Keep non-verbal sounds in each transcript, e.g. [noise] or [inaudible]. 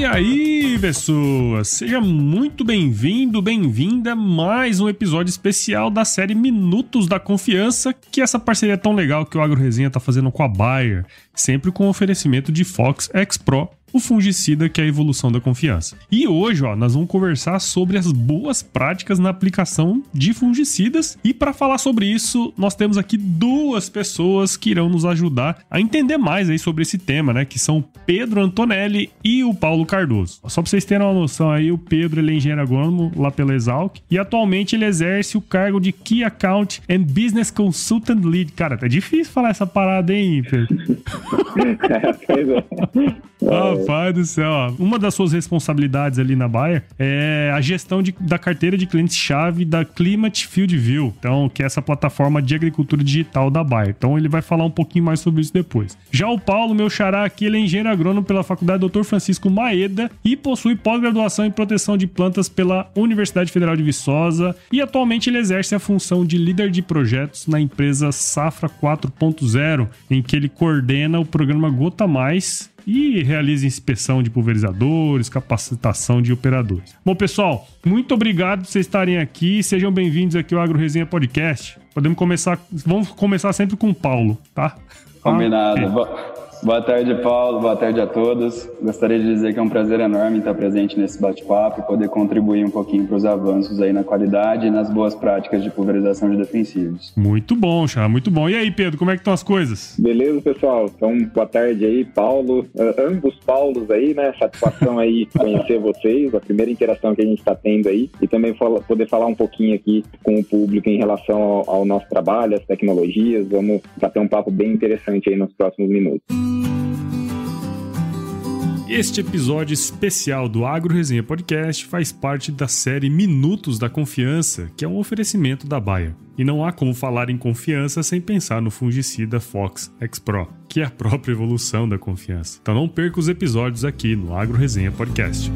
E aí, pessoas? Seja muito bem-vindo, bem-vinda a mais um episódio especial da série Minutos da Confiança, que é essa parceria tão legal que o Agro Resenha tá fazendo com a Bayer, sempre com oferecimento de Fox X Pro o fungicida que é a evolução da confiança. E hoje, ó, nós vamos conversar sobre as boas práticas na aplicação de fungicidas e para falar sobre isso, nós temos aqui duas pessoas que irão nos ajudar a entender mais aí sobre esse tema, né, que são o Pedro Antonelli e o Paulo Cardoso. Só para vocês terem uma noção aí, o Pedro ele é engenheiro agrônomo lá pela Exalc e atualmente ele exerce o cargo de Key Account and Business Consultant Lead. Cara, tá difícil falar essa parada, hein, Pedro? [laughs] é. Rapaz do céu, ó. uma das suas responsabilidades ali na Bayer é a gestão de, da carteira de clientes-chave da Climate Field View, então, que é essa plataforma de agricultura digital da Bayer. Então, ele vai falar um pouquinho mais sobre isso depois. Já o Paulo, meu xará aqui, ele é engenheiro agrônomo pela Faculdade Dr. Francisco Maeda e possui pós-graduação em proteção de plantas pela Universidade Federal de Viçosa e atualmente ele exerce a função de líder de projetos na empresa Safra 4.0, em que ele coordena o programa Gota Mais e realiza inspeção de pulverizadores, capacitação de operadores. Bom, pessoal, muito obrigado por vocês estarem aqui. Sejam bem-vindos aqui ao Agro Resenha Podcast. Podemos começar, vamos começar sempre com o Paulo, tá? Combinado. É. Boa tarde, Paulo. Boa tarde a todos. Gostaria de dizer que é um prazer enorme estar presente nesse bate-papo e poder contribuir um pouquinho para os avanços aí na qualidade e nas boas práticas de pulverização de defensivos. Muito bom, Chá, muito bom. E aí, Pedro, como é que estão as coisas? Beleza, pessoal. Então, boa tarde aí, Paulo. Uh, ambos Paulos aí, né? Satisfação aí [laughs] conhecer vocês, a primeira interação que a gente está tendo aí e também fala, poder falar um pouquinho aqui com o público em relação ao, ao nosso trabalho, as tecnologias. Vamos bater um papo bem interessante aí nos próximos minutos. Este episódio especial do Agro Resenha Podcast faz parte da série Minutos da Confiança, que é um oferecimento da Bayer. E não há como falar em confiança sem pensar no fungicida Fox X Pro, que é a própria evolução da confiança. Então não perca os episódios aqui no Agro Resenha Podcast.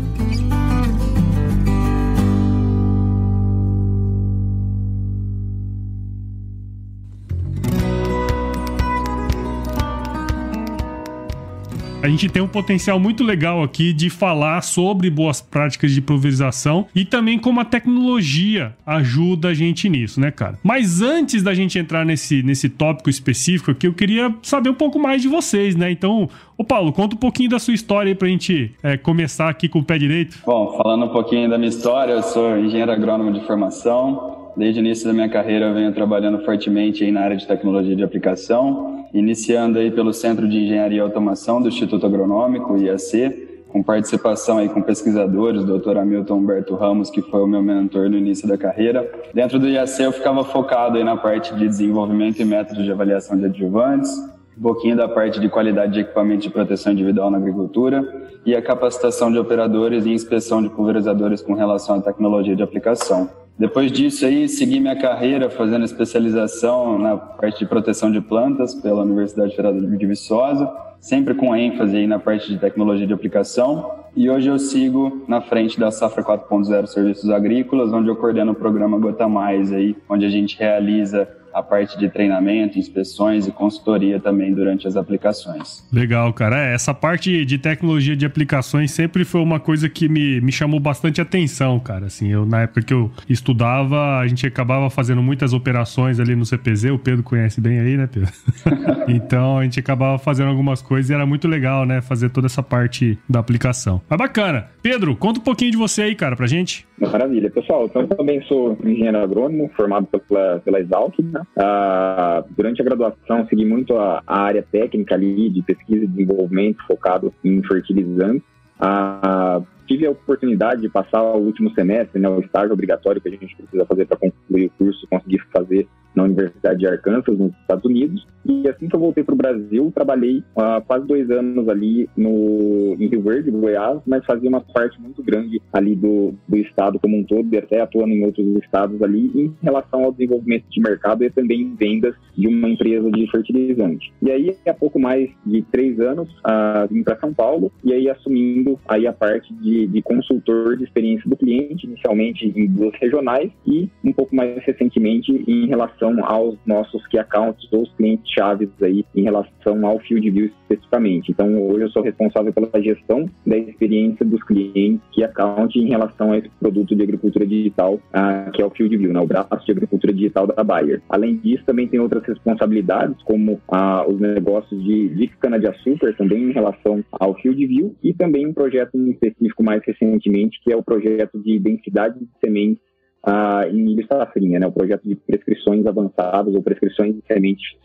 A gente tem um potencial muito legal aqui de falar sobre boas práticas de pulverização e também como a tecnologia ajuda a gente nisso, né, cara? Mas antes da gente entrar nesse, nesse tópico específico aqui, eu queria saber um pouco mais de vocês, né? Então, Ô Paulo, conta um pouquinho da sua história aí pra gente é, começar aqui com o pé direito. Bom, falando um pouquinho da minha história, eu sou engenheiro agrônomo de formação, Desde o início da minha carreira eu venho trabalhando fortemente aí na área de tecnologia de aplicação, iniciando aí pelo Centro de Engenharia e Automação do Instituto Agronômico, IAC, com participação aí com pesquisadores, o Dr. Hamilton Humberto Ramos, que foi o meu mentor no início da carreira. Dentro do IAC eu ficava focado aí na parte de desenvolvimento e métodos de avaliação de adjuvantes, um pouquinho da parte de qualidade de equipamento de proteção individual na agricultura e a capacitação de operadores e inspeção de pulverizadores com relação à tecnologia de aplicação. Depois disso aí, segui minha carreira fazendo especialização na parte de proteção de plantas pela Universidade Federal de Viçosa, sempre com ênfase aí na parte de tecnologia de aplicação. E hoje eu sigo na frente da Safra 4.0 Serviços Agrícolas, onde eu coordeno o programa Gota Mais aí, onde a gente realiza a parte de treinamento, inspeções e consultoria também durante as aplicações. Legal, cara. É, essa parte de tecnologia de aplicações sempre foi uma coisa que me, me chamou bastante atenção, cara. Assim, eu, na época que eu estudava, a gente acabava fazendo muitas operações ali no CPZ, o Pedro conhece bem aí, né, Pedro? [laughs] então a gente acabava fazendo algumas coisas e era muito legal, né, fazer toda essa parte da aplicação. Mas bacana. Pedro, conta um pouquinho de você aí, cara, pra gente. Maravilha. Pessoal, então, eu também sou engenheiro agrônomo, formado pela, pela Exalc, né? Ah, durante a graduação, segui muito a, a, área técnica ali de pesquisa e desenvolvimento focado em fertilizantes. Ah, tive a oportunidade de passar o último semestre, né, o estágio obrigatório que a gente precisa fazer para concluir o curso, conseguir fazer na Universidade de Arkansas, nos Estados Unidos. E assim que eu voltei para o Brasil, trabalhei há quase dois anos ali no, em Rio Verde, Goiás, mas fazia uma parte muito grande ali do, do estado como um todo, e até atuando em outros estados ali, em relação ao desenvolvimento de mercado e também vendas de uma empresa de fertilizante. E aí, há pouco mais de três anos, uh, vim para São Paulo e aí assumindo aí a parte de, de consultor de experiência do cliente, inicialmente em duas regionais e um pouco mais recentemente em relação relação aos nossos key accounts ou os clientes chaves aí em relação ao Field View especificamente. Então, hoje eu sou responsável pela gestão da experiência dos clientes key account em relação a esse produto de agricultura digital, uh, que é o Field View, né, o braço de agricultura digital da Bayer. Além disso, também tem outras responsabilidades, como uh, os negócios de, de cana-de-açúcar, também em relação ao Field View, e também um projeto em específico mais recentemente, que é o projeto de densidade de sementes ah, em milho safrinha, né, o projeto de prescrições avançadas ou prescrições de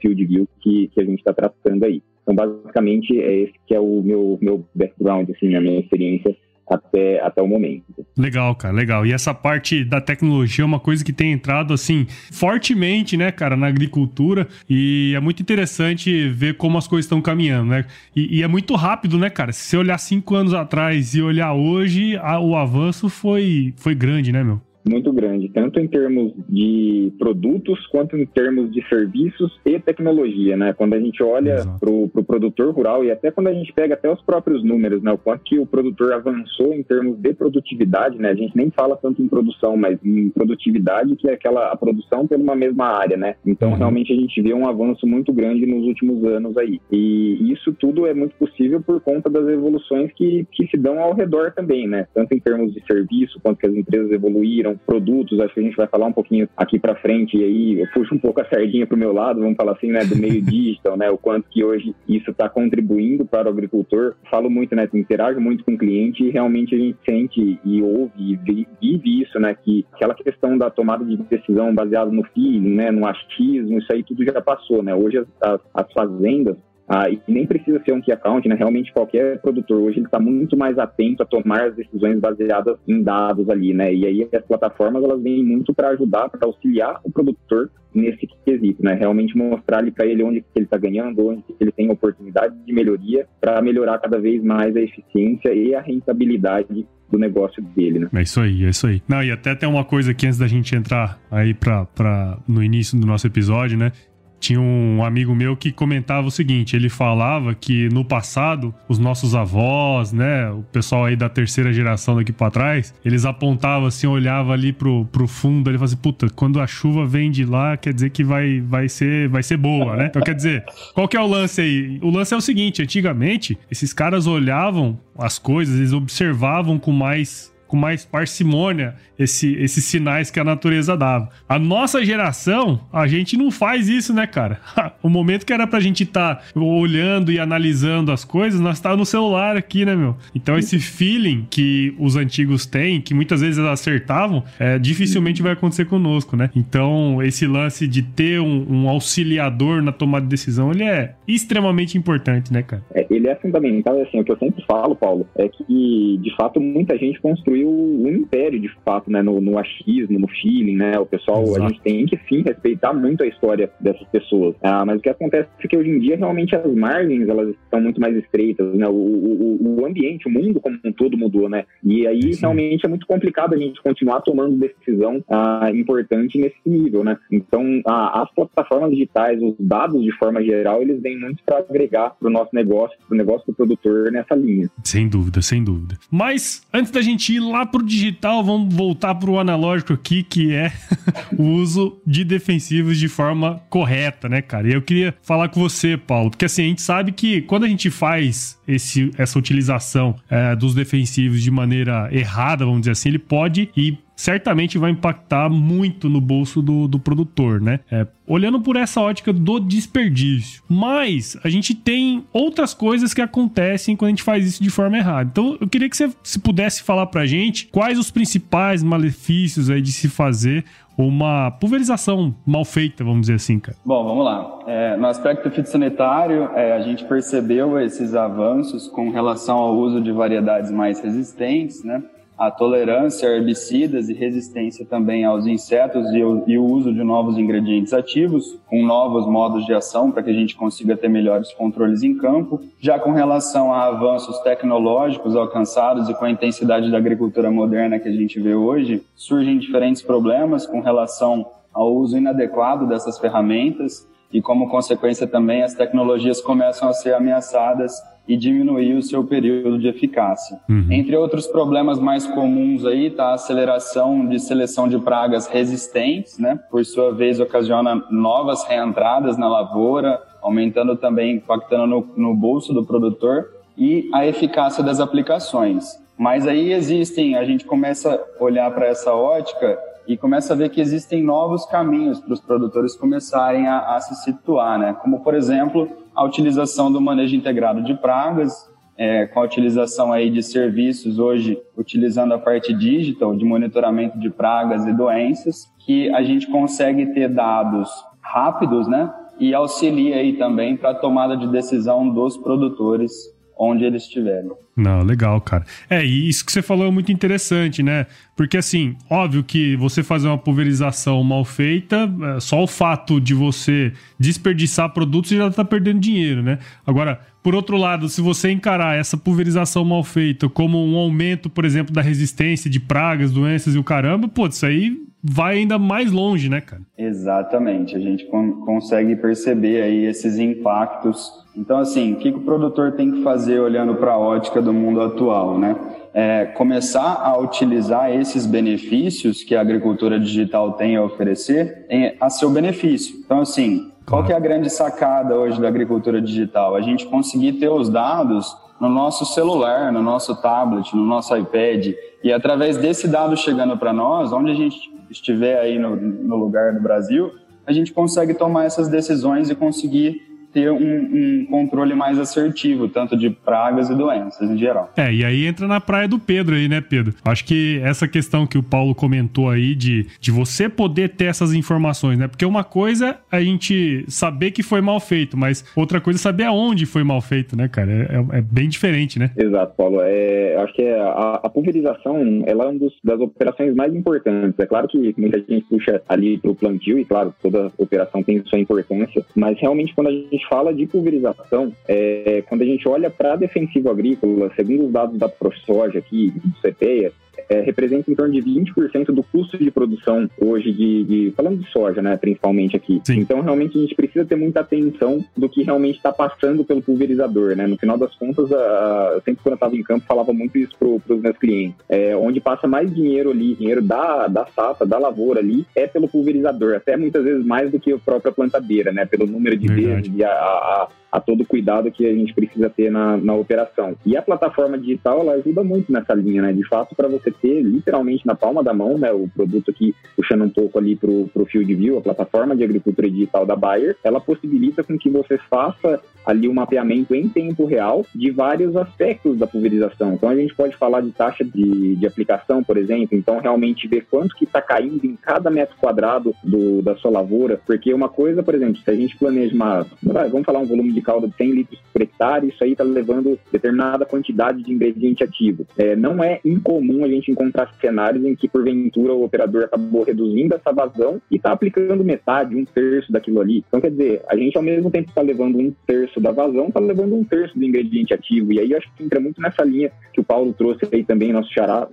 field view que, que a gente está tratando aí. Então, basicamente, é esse que é o meu, meu background, assim, a minha experiência até, até o momento. Legal, cara, legal. E essa parte da tecnologia é uma coisa que tem entrado, assim, fortemente, né, cara, na agricultura. E é muito interessante ver como as coisas estão caminhando, né? E, e, é muito rápido, né, cara? Se você olhar cinco anos atrás e olhar hoje, a, o avanço foi, foi grande, né, meu? Muito grande, tanto em termos de produtos quanto em termos de serviços e tecnologia, né? Quando a gente olha para o pro produtor rural e até quando a gente pega até os próprios números, né? O quanto que o produtor avançou em termos de produtividade, né? A gente nem fala tanto em produção, mas em produtividade, que é aquela a produção pela uma mesma área, né? Então, uhum. realmente a gente vê um avanço muito grande nos últimos anos aí. E isso tudo é muito possível por conta das evoluções que, que se dão ao redor também, né? Tanto em termos de serviço, quanto que as empresas evoluíram, produtos, acho que a gente vai falar um pouquinho aqui para frente, e aí eu puxo um pouco a sardinha para o meu lado, vamos falar assim, né, do meio digital, né, o quanto que hoje isso está contribuindo para o agricultor. Falo muito, né, interajo muito com o cliente e realmente a gente sente e ouve e vive isso, né, que aquela questão da tomada de decisão baseada no feeling, né, no achismo, isso aí tudo já passou, né. Hoje as, as fazendas ah, e nem precisa ser um key account, né? Realmente qualquer produtor hoje ele está muito mais atento a tomar as decisões baseadas em dados ali, né? E aí as plataformas elas vêm muito para ajudar, para auxiliar o produtor nesse quesito, né? Realmente mostrar para ele onde ele está ganhando, onde ele tem oportunidade de melhoria para melhorar cada vez mais a eficiência e a rentabilidade do negócio dele, né? É isso aí, é isso aí. Não, e até tem uma coisa aqui antes da gente entrar aí para no início do nosso episódio, né? Tinha um amigo meu que comentava o seguinte: ele falava que no passado, os nossos avós, né, o pessoal aí da terceira geração daqui para trás, eles apontavam assim, olhava ali pro, pro fundo, ele falava assim: puta, quando a chuva vem de lá, quer dizer que vai, vai, ser, vai ser boa, né? Então quer dizer, qual que é o lance aí? O lance é o seguinte: antigamente, esses caras olhavam as coisas, eles observavam com mais com mais parcimônia esse, esses sinais que a natureza dava. A nossa geração, a gente não faz isso, né, cara? [laughs] o momento que era pra gente estar tá olhando e analisando as coisas, nós tá no celular aqui, né, meu? Então esse feeling que os antigos têm, que muitas vezes acertavam, é, dificilmente vai acontecer conosco, né? Então esse lance de ter um, um auxiliador na tomada de decisão, ele é extremamente importante, né, cara? É, ele é fundamental, assim, o que eu sempre falo, Paulo, é que de fato muita gente construiu construiu um império de fato, né, no, no achismo, no feeling, né, o pessoal, Exato. a gente tem que sim respeitar muito a história dessas pessoas, ah, mas o que acontece é que hoje em dia realmente as margens, elas estão muito mais estreitas, né, o, o, o ambiente, o mundo como um todo mudou, né, e aí sim. realmente é muito complicado a gente continuar tomando decisão ah, importante nesse nível, né, então ah, as plataformas digitais, os dados de forma geral, eles vêm muito para agregar para o nosso negócio, para o negócio do produtor nessa linha. Sem dúvida, sem dúvida. Mas antes da gente ir lá pro digital, vamos voltar pro analógico aqui, que é [laughs] o uso de defensivos de forma correta, né, cara? E eu queria falar com você, Paulo, porque assim, a gente sabe que quando a gente faz esse, essa utilização é, dos defensivos de maneira errada, vamos dizer assim, ele pode ir certamente vai impactar muito no bolso do, do produtor, né? É, olhando por essa ótica do desperdício. Mas a gente tem outras coisas que acontecem quando a gente faz isso de forma errada. Então eu queria que você se pudesse falar pra gente quais os principais malefícios aí de se fazer uma pulverização mal feita, vamos dizer assim, cara? Bom, vamos lá. É, no aspecto fitossanitário, é, a gente percebeu esses avanços com relação ao uso de variedades mais resistentes, né? A tolerância a herbicidas e resistência também aos insetos e o, e o uso de novos ingredientes ativos, com novos modos de ação para que a gente consiga ter melhores controles em campo. Já com relação a avanços tecnológicos alcançados e com a intensidade da agricultura moderna que a gente vê hoje, surgem diferentes problemas com relação ao uso inadequado dessas ferramentas e como consequência também as tecnologias começam a ser ameaçadas e diminuir o seu período de eficácia. Uhum. Entre outros problemas mais comuns aí está a aceleração de seleção de pragas resistentes, né? Por sua vez ocasiona novas reentradas na lavoura, aumentando também, impactando no, no bolso do produtor e a eficácia das aplicações. Mas aí existem, a gente começa a olhar para essa ótica e começa a ver que existem novos caminhos para os produtores começarem a, a, se situar, né? Como, por exemplo, a utilização do manejo integrado de pragas, é, com a utilização aí de serviços hoje, utilizando a parte digital de monitoramento de pragas e doenças, que a gente consegue ter dados rápidos, né? E auxilia aí também para a tomada de decisão dos produtores onde eles estiverem. Não, legal, cara. É, e isso que você falou é muito interessante, né? Porque, assim, óbvio que você fazer uma pulverização mal feita, é, só o fato de você desperdiçar produtos, já tá perdendo dinheiro, né? Agora, por outro lado, se você encarar essa pulverização mal feita como um aumento, por exemplo, da resistência de pragas, doenças e o caramba, pô, isso aí vai ainda mais longe, né, cara? Exatamente. A gente consegue perceber aí esses impactos. Então, assim, o que, o produtor tem que fazer olhando para a ótica do mundo atual, né? É começar a utilizar esses benefícios que a agricultura digital tem a oferecer em, a seu benefício. Então, assim, qual que é a grande sacada hoje da agricultura digital? A gente conseguir ter os dados no nosso celular, no nosso tablet, no nosso iPad, e através desse dado chegando para nós, onde a gente estiver aí no, no lugar do Brasil, a gente consegue tomar essas decisões e conseguir ter um, um, controle mais assertivo, tanto de pragas e doenças em geral. É, e aí entra na praia do Pedro aí, né, Pedro? Acho que essa questão que o Paulo comentou aí de, de você poder ter essas informações, né? Porque uma coisa é a gente saber que foi mal feito, mas outra coisa é saber aonde foi mal feito, né, cara? É, é, é bem diferente, né? Exato, Paulo. É, acho que é a, a, pulverização ela é uma das operações mais importantes. É claro que muita gente puxa ali para o plantio, e claro, toda operação tem sua importância, mas realmente quando a gente gente fala de pulverização, é, quando a gente olha para a defensiva agrícola, segundo os dados da ProSoja aqui, do CPEA, é, representa em torno de 20% do custo de produção hoje de, de, falando de soja, né, principalmente aqui. Sim. Então, realmente a gente precisa ter muita atenção do que realmente está passando pelo pulverizador, né? No final das contas, a, a, sempre quando eu estava em campo falava muito isso para os meus clientes. É, onde passa mais dinheiro ali, dinheiro da da safra, da lavoura ali, é pelo pulverizador, até muitas vezes mais do que a própria plantadeira, né? Pelo número de vezes e a, a a todo o cuidado que a gente precisa ter na, na operação. E a plataforma digital, ela ajuda muito nessa linha, né? De fato, para você ter literalmente na palma da mão, né? O produto aqui, puxando um pouco ali para o Field View, a plataforma de agricultura digital da Bayer, ela possibilita com que você faça ali um mapeamento em tempo real de vários aspectos da pulverização. Então, a gente pode falar de taxa de, de aplicação, por exemplo. Então, realmente ver quanto que está caindo em cada metro quadrado do, da sua lavoura. Porque uma coisa, por exemplo, se a gente planeja uma... Vamos falar um volume de de calda de 100 litros por hectare, isso aí está levando determinada quantidade de ingrediente ativo. É, não é incomum a gente encontrar cenários em que, porventura, o operador acabou reduzindo essa vazão e está aplicando metade, um terço daquilo ali. Então, quer dizer, a gente, ao mesmo tempo que está levando um terço da vazão, está levando um terço do ingrediente ativo. E aí, eu acho que entra muito nessa linha que o Paulo trouxe aí também, nosso xará,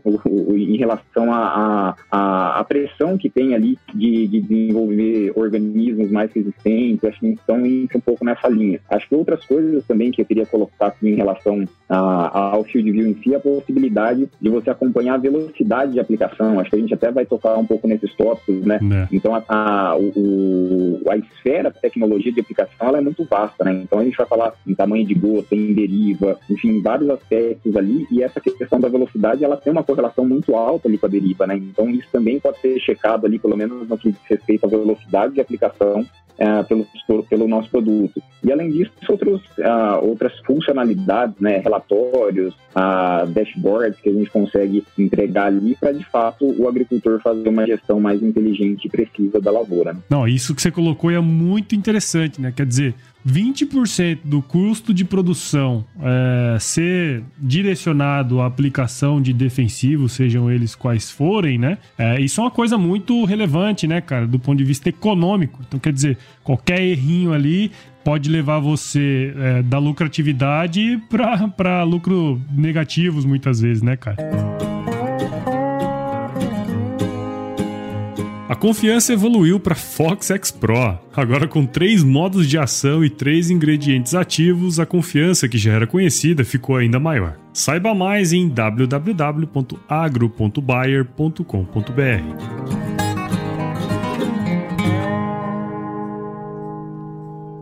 em relação à a, a, a, pressão que tem ali de, de desenvolver organismos mais resistentes. Acho que então entra um pouco nessa linha. Acho que outras coisas também que eu queria colocar aqui em relação a, ao Field View em si, a possibilidade de você acompanhar a velocidade de aplicação. Acho que a gente até vai tocar um pouco nesses tópicos, né? É. Então, a, a, o, a esfera da tecnologia de aplicação ela é muito vasta, né? Então, a gente vai falar em tamanho de gota, em deriva, enfim, vários aspectos ali, e essa questão da velocidade, ela tem uma correlação muito alta ali com a deriva, né? Então, isso também pode ser checado ali, pelo menos no que diz respeito à velocidade de aplicação é, pelo, pelo nosso produto. E além disso, outros, uh, outras funcionalidades, né, relatórios, uh, dashboards que a gente consegue entregar ali para de fato o agricultor fazer uma gestão mais inteligente e precisa da lavoura. Né? Não, isso que você colocou é muito interessante, né? Quer dizer, 20% do custo de produção é, ser direcionado à aplicação de defensivos, sejam eles quais forem, né? É, isso é uma coisa muito relevante, né, cara, do ponto de vista econômico. Então, quer dizer, qualquer errinho ali pode levar você é, da lucratividade para lucro negativos, muitas vezes, né, cara? A confiança evoluiu para Fox X Pro. Agora com três modos de ação e três ingredientes ativos, a confiança que já era conhecida ficou ainda maior. Saiba mais em www.agro.buyer.com.br.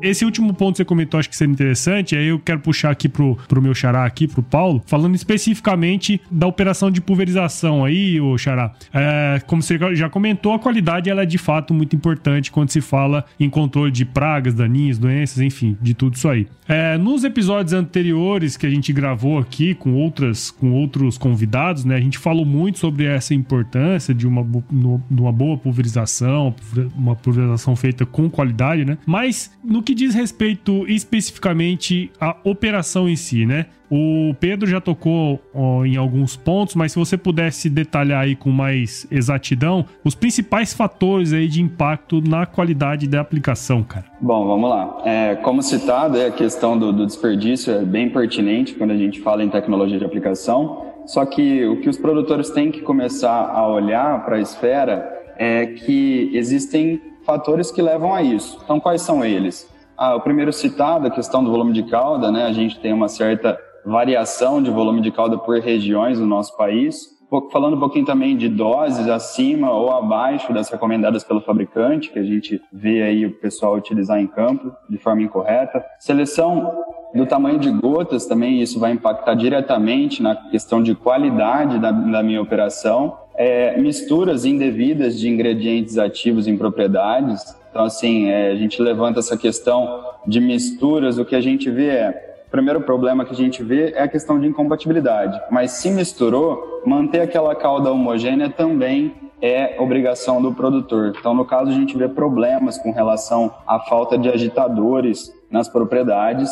esse último ponto que você comentou, acho que seria interessante. Aí eu quero puxar aqui pro, pro meu xará aqui, pro Paulo, falando especificamente da operação de pulverização aí, o xará. É, como você já comentou, a qualidade ela é de fato muito importante quando se fala em controle de pragas, daninhos, doenças, enfim, de tudo isso aí. É, nos episódios anteriores que a gente gravou aqui com outras com outros convidados, né, a gente falou muito sobre essa importância de uma, de uma boa pulverização, uma pulverização feita com qualidade, né? Mas no que diz respeito especificamente à operação em si, né? O Pedro já tocou ó, em alguns pontos, mas se você pudesse detalhar aí com mais exatidão os principais fatores aí de impacto na qualidade da aplicação, cara. Bom, vamos lá. É, como citado, a questão do, do desperdício é bem pertinente quando a gente fala em tecnologia de aplicação. Só que o que os produtores têm que começar a olhar para a esfera é que existem fatores que levam a isso. Então, quais são eles? Ah, o primeiro citado, a questão do volume de cauda, né? A gente tem uma certa variação de volume de cauda por regiões no nosso país. Falando um pouquinho também de doses acima ou abaixo das recomendadas pelo fabricante, que a gente vê aí o pessoal utilizar em campo de forma incorreta. Seleção do tamanho de gotas também, isso vai impactar diretamente na questão de qualidade da, da minha operação. É, misturas indevidas de ingredientes ativos em propriedades. Então, assim, é, a gente levanta essa questão de misturas, o que a gente vê é primeiro problema que a gente vê é a questão de incompatibilidade. Mas se misturou, manter aquela cauda homogênea também é obrigação do produtor. Então, no caso, a gente vê problemas com relação à falta de agitadores nas propriedades.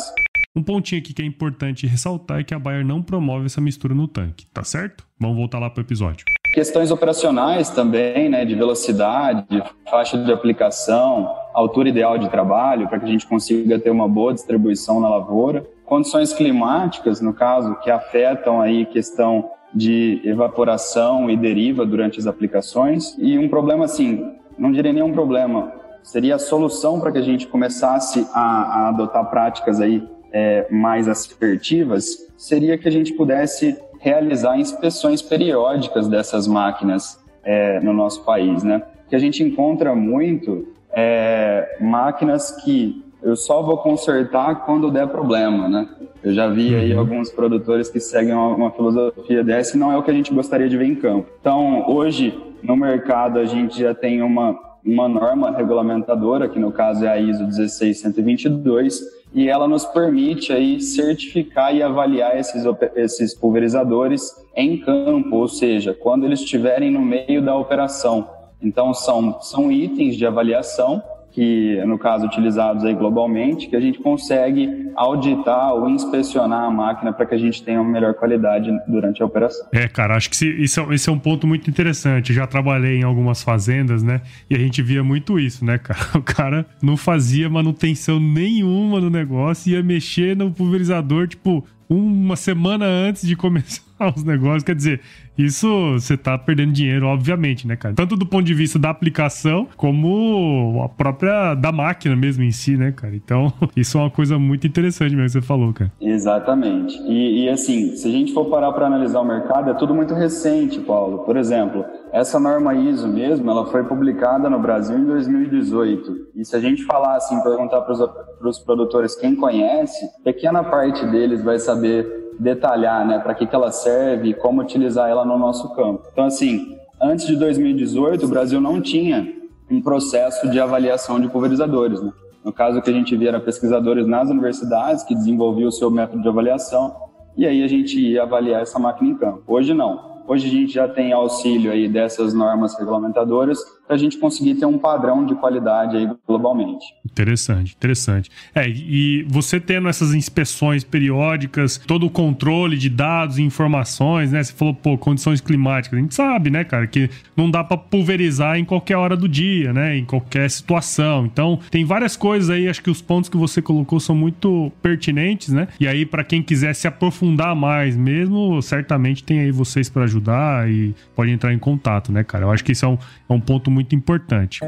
Um pontinho aqui que é importante ressaltar é que a Bayer não promove essa mistura no tanque, tá certo? Vamos voltar lá para o episódio. Questões operacionais também, né, de velocidade, faixa de aplicação, altura ideal de trabalho, para que a gente consiga ter uma boa distribuição na lavoura. Condições climáticas, no caso, que afetam aí questão de evaporação e deriva durante as aplicações. E um problema assim, não diria nenhum problema, seria a solução para que a gente começasse a, a adotar práticas aí é, mais assertivas, seria que a gente pudesse realizar inspeções periódicas dessas máquinas é, no nosso país, né? Que a gente encontra muito é, máquinas que eu só vou consertar quando der problema, né? Eu já vi aí uhum. alguns produtores que seguem uma, uma, filosofia dessa e não é o que a gente gostaria de ver em campo. Então, hoje, no mercado, a gente já tem uma, uma norma regulamentadora, que no caso é a ISO 16122, e ela nos permite aí certificar e avaliar esses, esses pulverizadores em campo, ou seja, quando eles estiverem no meio da operação. Então, são, são itens de avaliação que, no caso, utilizados aí globalmente, que a gente consegue auditar ou inspecionar a máquina para que a gente tenha uma melhor qualidade durante a operação. É, cara, acho que isso, é, isso é um ponto muito interessante. Eu já trabalhei em algumas fazendas, né? E a gente via muito isso, né, cara? [laughs] O cara não fazia manutenção nenhuma no negócio, ia mexer no pulverizador, tipo, uma semana antes de começar [laughs] os negócios. Quer dizer, isso você tá perdendo dinheiro, obviamente, né, cara? Tanto do ponto de vista da aplicação, como a própria da máquina mesmo em si, né, cara? Então, [laughs] isso é uma coisa muito interessante mesmo que você falou, cara. Exatamente. E, e assim, se a gente for parar para analisar o mercado, é tudo muito recente, Paulo. Por exemplo, essa norma ISO mesmo, ela foi publicada no Brasil em 2018. E se a gente falar assim, perguntar para os produtores quem conhece, pequena parte deles vai saber detalhar, né, para que, que ela serve e como utilizar ela no nosso campo. Então, assim, antes de 2018, o Brasil não tinha um processo de avaliação de pulverizadores, né? No caso que a gente via era pesquisadores nas universidades que desenvolviam o seu método de avaliação e aí a gente ia avaliar essa máquina em campo. Hoje não. Hoje a gente já tem auxílio aí dessas normas regulamentadoras para a gente conseguir ter um padrão de qualidade aí globalmente. Interessante, interessante. É, e você tendo essas inspeções periódicas, todo o controle de dados e informações, né? Você falou, pô, condições climáticas. A gente sabe, né, cara, que não dá para pulverizar em qualquer hora do dia, né? Em qualquer situação. Então, tem várias coisas aí, acho que os pontos que você colocou são muito pertinentes, né? E aí, para quem quiser se aprofundar mais mesmo, certamente tem aí vocês para ajudar e pode entrar em contato, né, cara? Eu acho que isso é um, é um ponto muito importante.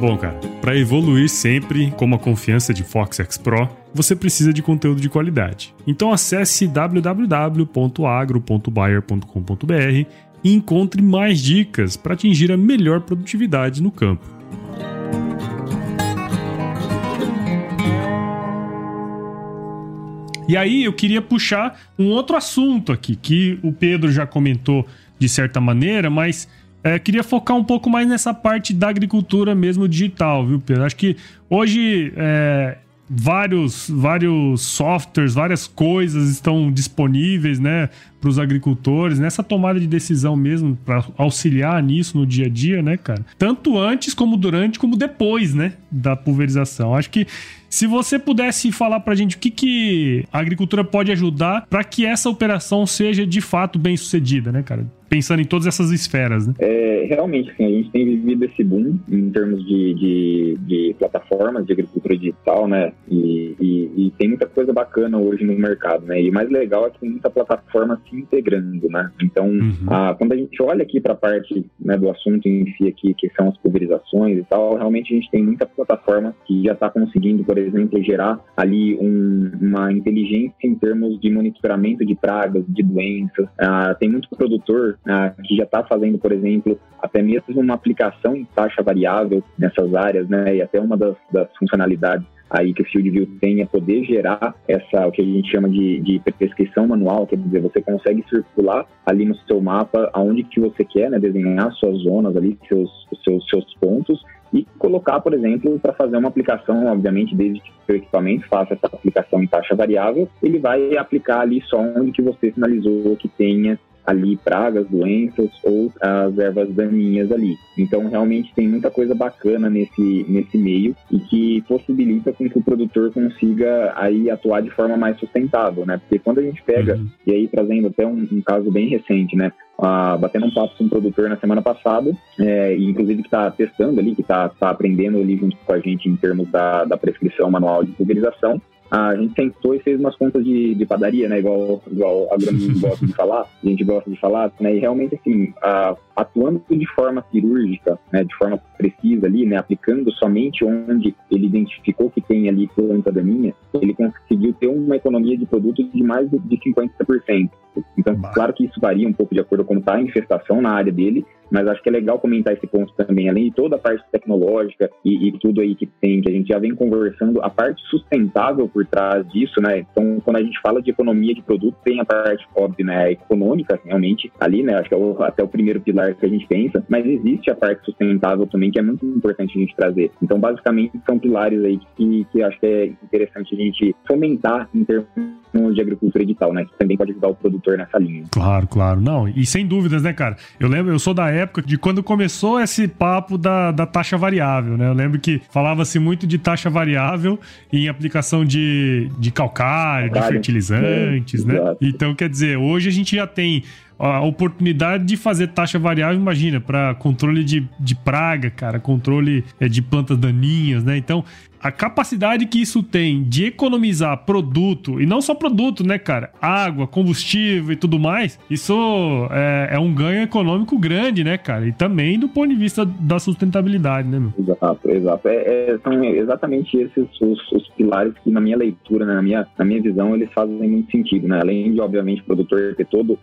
Bom, cara, para evoluir sempre como a confiança de Fox X Pro, você precisa de conteúdo de qualidade. Então acesse www.agro.buyer.com.br e encontre mais dicas para atingir a melhor produtividade no campo. E aí eu queria puxar um outro assunto aqui, que o Pedro já comentou de certa maneira, mas é, queria focar um pouco mais nessa parte da agricultura mesmo digital, viu, Pedro? Acho que hoje é, vários, vários softwares, várias coisas estão disponíveis, né, para os agricultores nessa tomada de decisão mesmo para auxiliar nisso no dia a dia, né, cara? Tanto antes como durante como depois, né, da pulverização. Acho que se você pudesse falar para a gente o que, que a agricultura pode ajudar para que essa operação seja de fato bem sucedida, né, cara? Pensando em todas essas esferas, né? É, realmente, sim, a gente tem vivido esse boom em termos de, de, de plataformas de agricultura digital, né? E, e, e, tem muita coisa bacana hoje no mercado, né? E o mais legal é que muita plataforma se integrando, né? Então, uhum. a, quando a gente olha aqui para a parte né, do assunto em si aqui, que são as pulverizações e tal, realmente a gente tem muita plataforma que já está conseguindo, por exemplo, gerar ali um, uma inteligência em termos de monitoramento de pragas, de doenças. Ah, tem muito produtor ah, que já está fazendo, por exemplo, até mesmo uma aplicação em taxa variável nessas áreas, né? E até uma das, das funcionalidades aí que o Field View tem é poder gerar essa, o que a gente chama de, de prescrição manual, quer dizer, você consegue circular ali no seu mapa aonde que você quer, né, desenhar suas zonas ali, seus, seus, seus pontos, e colocar, por exemplo, para fazer uma aplicação, obviamente, desde que o equipamento faça essa aplicação em taxa variável, ele vai aplicar ali só onde que você sinalizou que tenha ali pragas, doenças ou as ervas daninhas ali. Então, realmente tem muita coisa bacana nesse, nesse meio e que possibilita com que o produtor consiga aí atuar de forma mais sustentável, né? Porque quando a gente pega, uhum. e aí trazendo até um, um caso bem recente, né? Uh, batendo um papo com um produtor na semana passada, é, inclusive que está testando ali, que está tá aprendendo ali junto com a gente em termos da, da prescrição manual de pulverização, a gente sentou e fez umas contas de, de padaria, né? Igual, igual a Grande [laughs] gosta de falar, a gente gosta de falar, né? E realmente, assim, a, atuando de forma cirúrgica, né? De forma precisa ali, né? Aplicando somente onde ele identificou que tem ali planta daninha, ele conseguiu ter uma economia de produto de mais de 50%. Então, claro que isso varia um pouco de acordo com como está a infestação na área dele, mas acho que é legal comentar esse ponto também, além de toda a parte tecnológica e, e, tudo aí que tem, que a gente já vem conversando, a parte sustentável por trás disso, né? Então, quando a gente fala de economia de produto, tem a parte, óbvio, né, econômica, realmente, ali, né? Acho que é o, até o primeiro pilar que a gente pensa, mas existe a parte sustentável também, que é muito importante a gente trazer. Então, basicamente, são pilares aí que, que acho que é interessante a gente fomentar em termos de agricultura digital, né? Que também pode ajudar o produtor nessa linha. Claro, claro. Não, e sem dúvidas, né, cara? Eu lembro, eu sou da época de quando começou esse papo da, da taxa variável, né? Eu lembro que falava-se muito de taxa variável em aplicação de, de calcário, de fertilizantes, é, né? Exato. Então, quer dizer, hoje a gente já tem a oportunidade de fazer taxa variável, imagina, para controle de, de praga, cara, controle é, de plantas daninhas, né? Então, a capacidade que isso tem de economizar produto, e não só produto, né, cara? Água, combustível e tudo mais, isso é, é, um ganho econômico grande, né, cara? E também do ponto de vista da sustentabilidade, né, meu? Exato, exato. É, é, são exatamente esses os, os, pilares que, na minha leitura, né, na, minha, na minha visão, eles fazem muito sentido, né? Além de, obviamente, o produtor ter todo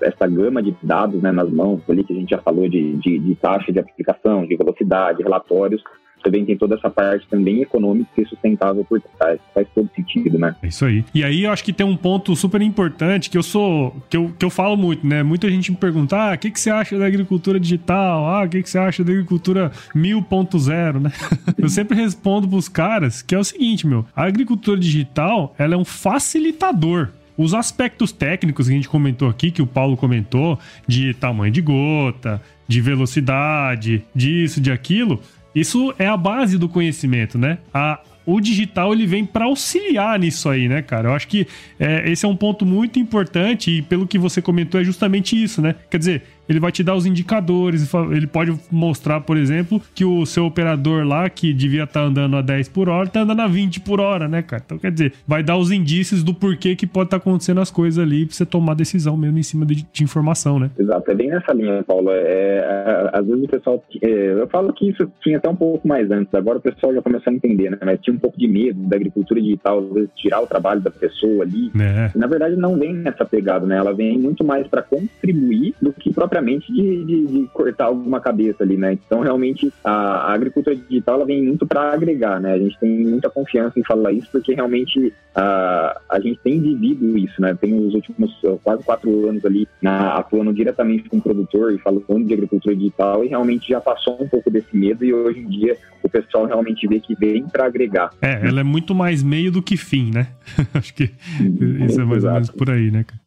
essa gama de dados né, nas mãos ali que a gente já falou de, de, de taxa de aplicação, de velocidade, relatórios, também tem toda essa parte também econômica e sustentável por trás. Faz todo sentido, né? É isso aí. E aí eu acho que tem um ponto super importante que eu sou. que eu, que eu falo muito, né? Muita gente me pergunta: ah, o que, que você acha da agricultura digital? Ah, o que, que você acha da agricultura 1000.0, né? [laughs] eu sempre respondo pros caras que é o seguinte, meu: a agricultura digital ela é um facilitador os aspectos técnicos que a gente comentou aqui, que o Paulo comentou, de tamanho de gota, de velocidade, disso, de aquilo, isso é a base do conhecimento, né? A, o digital ele vem para auxiliar nisso aí, né, cara? Eu acho que é, esse é um ponto muito importante e pelo que você comentou é justamente isso, né? Quer dizer, ele vai te dar os indicadores, ele pode mostrar, por exemplo, que o seu operador lá, que devia estar tá andando a 10 por hora, tá andando a 20 por hora, né, cara? Então, quer dizer, vai dar os indícios do porquê que pode estar tá acontecendo as coisas ali pra você tomar decisão mesmo em cima de, de informação, né? Exato, é bem nessa linha, Paulo. É, é, às vezes o pessoal. É, eu falo que isso tinha até um pouco mais antes, agora o pessoal já começou a entender, né? Mas tinha um pouco de medo da agricultura digital, às vezes tirar o trabalho da pessoa ali. É. Na verdade, não vem nessa pegada, né? Ela vem muito mais para contribuir do que propriamente de, de, de, cortar alguma cabeça ali, né? Então, realmente, a, a agricultura digital ela vem muito para agregar, né? A gente tem muita confiança em falar isso, porque realmente a, a gente tem vivido isso, né? Tem os últimos quase quatro anos ali na, atuando diretamente com o produtor e falando de agricultura digital e realmente já passou um pouco desse medo e hoje em dia o pessoal realmente vê que vem para agregar. É, ela é muito mais meio do que fim, né? [laughs] Acho que isso é mais Exato. ou menos por aí, né, cara?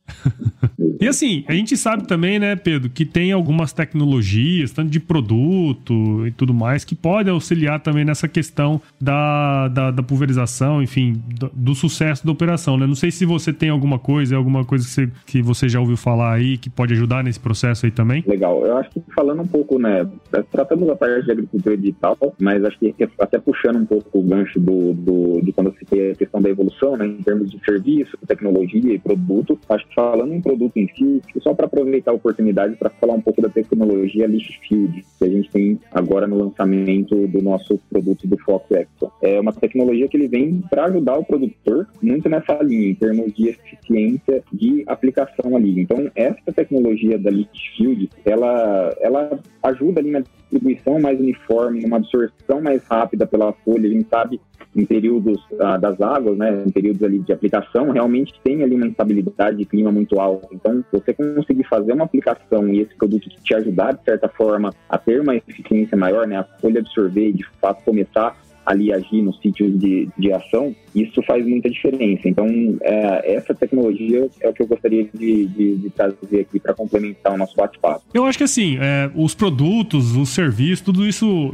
E assim, a gente sabe também, né, Pedro, que tem algumas tecnologias, tanto de produto e tudo mais, que pode auxiliar também nessa questão da, da, da pulverização, enfim, do, do, sucesso da operação, né? Não sei se você tem alguma coisa, alguma coisa que você, que você já ouviu falar aí, que pode ajudar nesse processo aí também. Legal, eu acho que falando um pouco, né, tratamos a parte de agricultura digital, mas acho que até puxando um pouco o gancho do, do de quando eu citei a questão da evolução, né, em termos de serviço, tecnologia e produto, acho que falando em produto em si, só para aproveitar a oportunidade para falar um pouco da tecnologia Leaf Field, que a gente tem agora no lançamento do nosso produto do Fox Exo. É uma tecnologia que ele vem para ajudar o produtor muito nessa linha, em termos de eficiência de aplicação ali. Então, essa tecnologia da Leaf Field, ela, ela ajuda ali na distribuição mais uniforme, numa absorção mais rápida pela folha. A gente sabe em períodos ah, das águas, né, em períodos ali de aplicação, realmente tem ali uma instabilidade de clima muito alta. Então, você conseguir fazer uma aplicação e esse produto te ajudar, de certa forma, a ter uma eficiência maior, né, a folha absorver e, de fato, começar ali agir nos sítios de, de ação, isso faz muita diferença. Então, é, essa tecnologia é o que eu gostaria de, de, de trazer aqui para complementar o nosso bate-papo. Eu acho que assim, é, os produtos, os serviços, tudo isso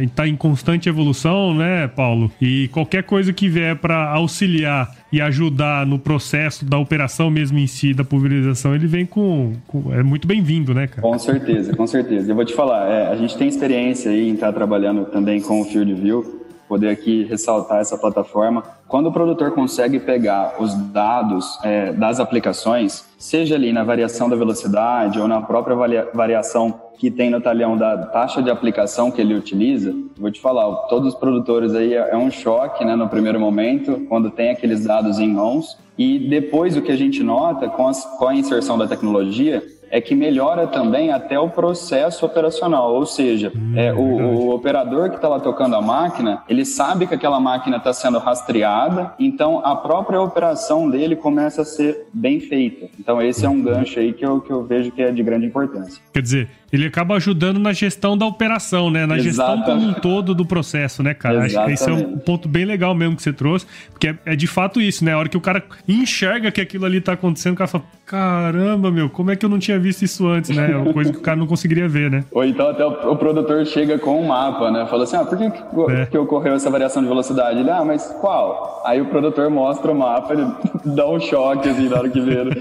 está é, é, em constante evolução, né, Paulo? E qualquer coisa que vier para auxiliar e ajudar no processo da operação mesmo em si, da pulverização, ele vem com. com é muito bem-vindo, né, cara? Com certeza, com certeza. Eu vou te falar, é, a gente tem experiência aí em estar trabalhando também com o Field View poder aqui ressaltar essa plataforma. Quando o produtor consegue pegar os dados é, das aplicações, seja ali na variação da velocidade ou na própria variação que tem no talhão da taxa de aplicação que ele utiliza, vou te falar, todos os produtores aí é, é um choque, né, no primeiro momento, quando tem aqueles dados em mãos. E depois o que a gente nota com, as, com a inserção da tecnologia é que melhora também até o processo operacional, ou seja, hum, é, o, o, operador que está lá tocando a máquina, ele sabe que aquela máquina está sendo rastreada, então a própria operação dele começa a ser bem feita. Então esse é um gancho aí que eu, que eu vejo que é de grande importância. Quer dizer, ele acaba ajudando na gestão da operação, né? Na Exatamente. gestão como um todo do processo, né, cara? Exatamente. Esse é um ponto bem legal mesmo que você trouxe, porque é, é, de fato isso, né? A hora que o cara enxerga que aquilo ali tá acontecendo, o cara fala, caramba, meu, como é que eu não tinha visto isso antes, né? É uma coisa que o cara não conseguiria ver, né? Ou então até o, o produtor chega com um mapa, né? Fala assim, ah, por que, que, é. que ocorreu essa variação de velocidade? Ele, ah, mas qual? Aí o produtor mostra o mapa, ele [laughs] dá um choque, assim, na hora que vê. Né?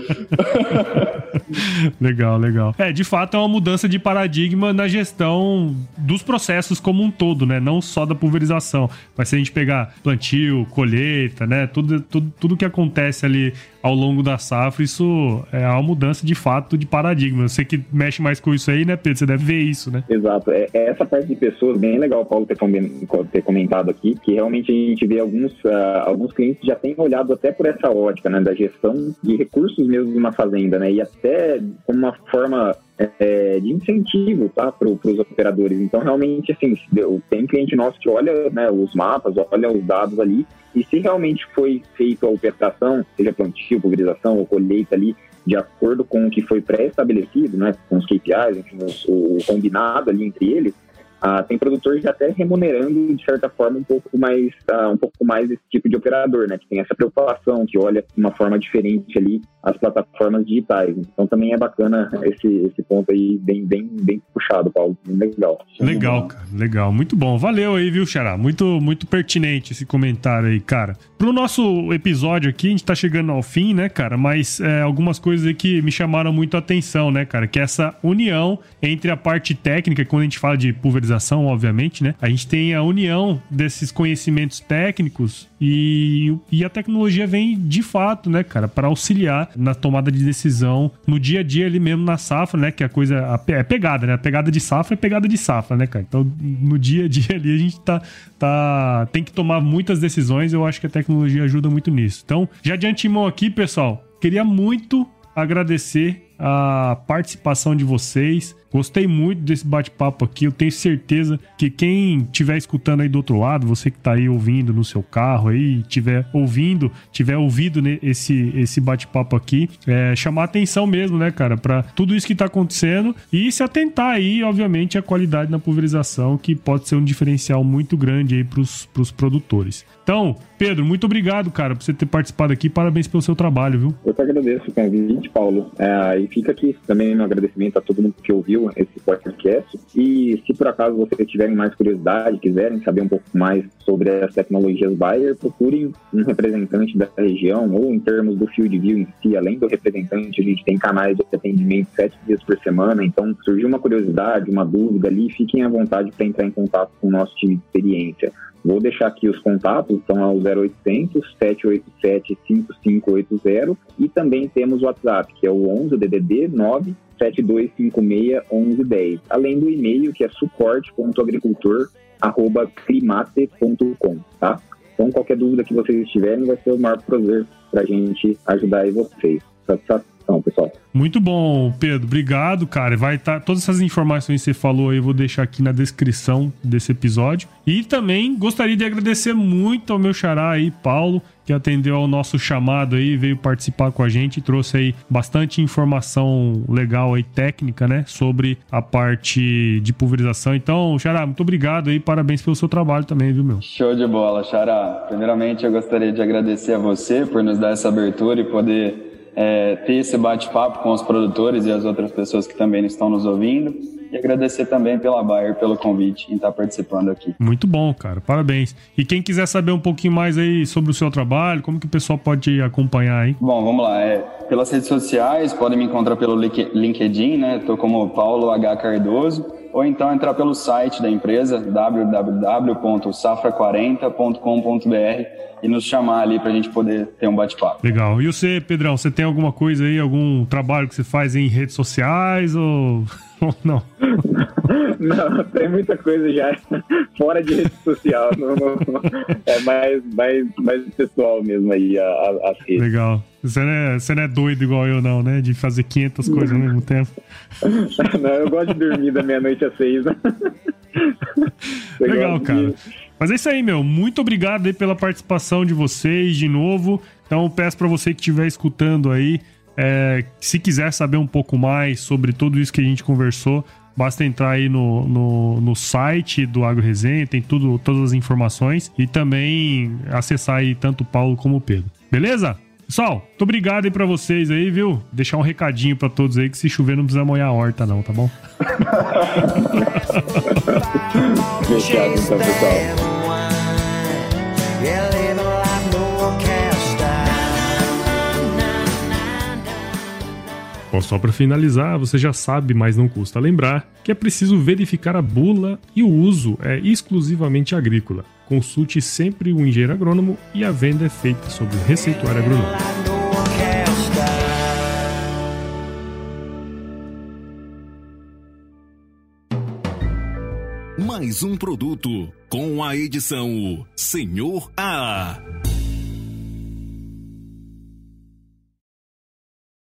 [laughs] legal, legal. É, de fato é uma mudança de paradigma na gestão dos processos como um todo, né? Não só da pulverização. Mas se a gente pegar plantio, colheita, né? Tudo, tudo, tudo que acontece ali ao longo da safra, isso é uma mudança de fato de paradigma. Você que mexe mais com isso aí, né, Pedro? Você deve ver isso, né? Exato. É, é essa parte de pessoas, bem legal o Paulo ter, comentado aqui, que realmente a gente vê alguns, uh, alguns clientes já têm olhado até por essa ótica, né, da gestão de recursos mesmo de uma fazenda, né? E até como uma forma é, de incentivo tá, para os operadores. Então, realmente, assim, tem cliente nosso que olha né, os mapas, olha os dados ali, e se realmente foi feita a operação, seja plantio, pulverização ou colheita ali, de acordo com o que foi pré-estabelecido, né, com os KPIs, enfim, o, o combinado ali entre eles, ah, tem produtor já até remunerando, de certa forma, um pouco mais ah, um pouco mais esse tipo de operador, né? Que tem essa preocupação, que olha de uma forma diferente ali as plataformas digitais. Então também é bacana esse, esse ponto aí, bem, bem, bem puxado, Paulo. Legal. Legal, cara. Legal. Muito bom. Valeu aí, viu, Xará? Muito, muito pertinente esse comentário aí, cara. Pro nosso episódio aqui, a gente tá chegando ao fim, né, cara? Mas é, algumas coisas aí que me chamaram muito a atenção, né, cara? Que é essa união entre a parte técnica, quando a gente fala de pulverização, obviamente, né? A gente tem a união desses conhecimentos técnicos e, e a tecnologia vem de fato, né, cara, para auxiliar na tomada de decisão no dia a dia ali mesmo na safra, né? Que a coisa a, é pegada, né? A pegada de safra é pegada de safra, né, cara? Então, no dia a dia ali a gente tá, tá tem que tomar muitas decisões. Eu acho que a tecnologia ajuda muito nisso. Então, já de antemão aqui, pessoal, queria muito agradecer a participação de vocês. Gostei muito desse bate-papo aqui. Eu tenho certeza que quem estiver escutando aí do outro lado, você que está aí ouvindo no seu carro aí, tiver ouvindo, tiver ouvido esse, esse bate-papo aqui, é, chamar atenção mesmo, né, cara, para tudo isso que está acontecendo e se atentar aí, obviamente, à qualidade na pulverização, que pode ser um diferencial muito grande aí para os produtores. Então, Pedro, muito obrigado, cara, por você ter participado aqui. Parabéns pelo seu trabalho, viu? Eu que agradeço o convite, Paulo. É, e fica aqui também meu agradecimento a todo mundo que ouviu esse podcast. E se por acaso vocês tiverem mais curiosidade, quiserem saber um pouco mais sobre as tecnologias Bayer, procurem um representante da região ou em termos do Field View em si, além do representante, a gente tem canais de atendimento sete dias por semana. Então, surgiu uma curiosidade, uma dúvida ali, fiquem à vontade para entrar em contato com o nosso time de experiência. Vou deixar aqui os contatos, são ao 0800 787 5580 e também temos o WhatsApp, que é o 11 DDD 9 7256 1110, além do e-mail que é suporte.agricultor@climate.com, tá? Então qualquer dúvida que vocês tiverem vai ser o maior prazer para a gente ajudar aí vocês. Satisfação então, pessoal. Muito bom, Pedro. Obrigado, cara. Vai estar tá, todas essas informações que você falou aí, eu vou deixar aqui na descrição desse episódio. E também gostaria de agradecer muito ao meu xará aí, Paulo, que atendeu ao nosso chamado aí, veio participar com a gente, trouxe aí bastante informação legal aí, técnica, né, sobre a parte de pulverização. Então, Xará, muito obrigado aí, parabéns pelo seu trabalho também, viu, meu? Show de bola, Xará. Primeiramente, eu gostaria de agradecer a você por nos dar essa abertura e poder é, ter esse bate-papo com os produtores e as outras pessoas que também estão nos ouvindo. E agradecer também pela Bayer, pelo convite em estar participando aqui. Muito bom, cara. Parabéns. E quem quiser saber um pouquinho mais aí sobre o seu trabalho, como que o pessoal pode acompanhar aí? Bom, vamos lá. É, pelas redes sociais, podem me encontrar pelo LinkedIn, né? Estou como Paulo H. Cardoso ou então entrar pelo site da empresa www.safra40.com.br e nos chamar ali para a gente poder ter um bate-papo. Legal. E você, Pedrão, você tem alguma coisa aí, algum trabalho que você faz em redes sociais ou, não? [laughs] Não, tem muita coisa já fora de rede social. Não, não, é mais, mais, mais pessoal mesmo aí, as redes. Legal. Você não, é, você não é doido igual eu, não, né? De fazer 500 coisas ao mesmo tempo. [laughs] Não, eu gosto de dormir da meia-noite às seis. [laughs] Legal, cara. Mas é isso aí, meu. Muito obrigado aí pela participação de vocês de novo. Então, peço para você que estiver escutando aí, é, se quiser saber um pouco mais sobre tudo isso que a gente conversou, Basta entrar aí no, no, no site do Agro Resenha, tem tudo, todas as informações e também acessar aí tanto o Paulo como o Pedro. Beleza? Pessoal, muito obrigado aí pra vocês aí, viu? Deixar um recadinho pra todos aí que se chover não precisa molhar a horta, não, tá bom? [laughs] Fechado então, pessoal. Só para finalizar, você já sabe, mas não custa lembrar, que é preciso verificar a bula e o uso é exclusivamente agrícola. Consulte sempre o engenheiro agrônomo e a venda é feita sob o receituário agronômico. Mais um produto com a edição Senhor A.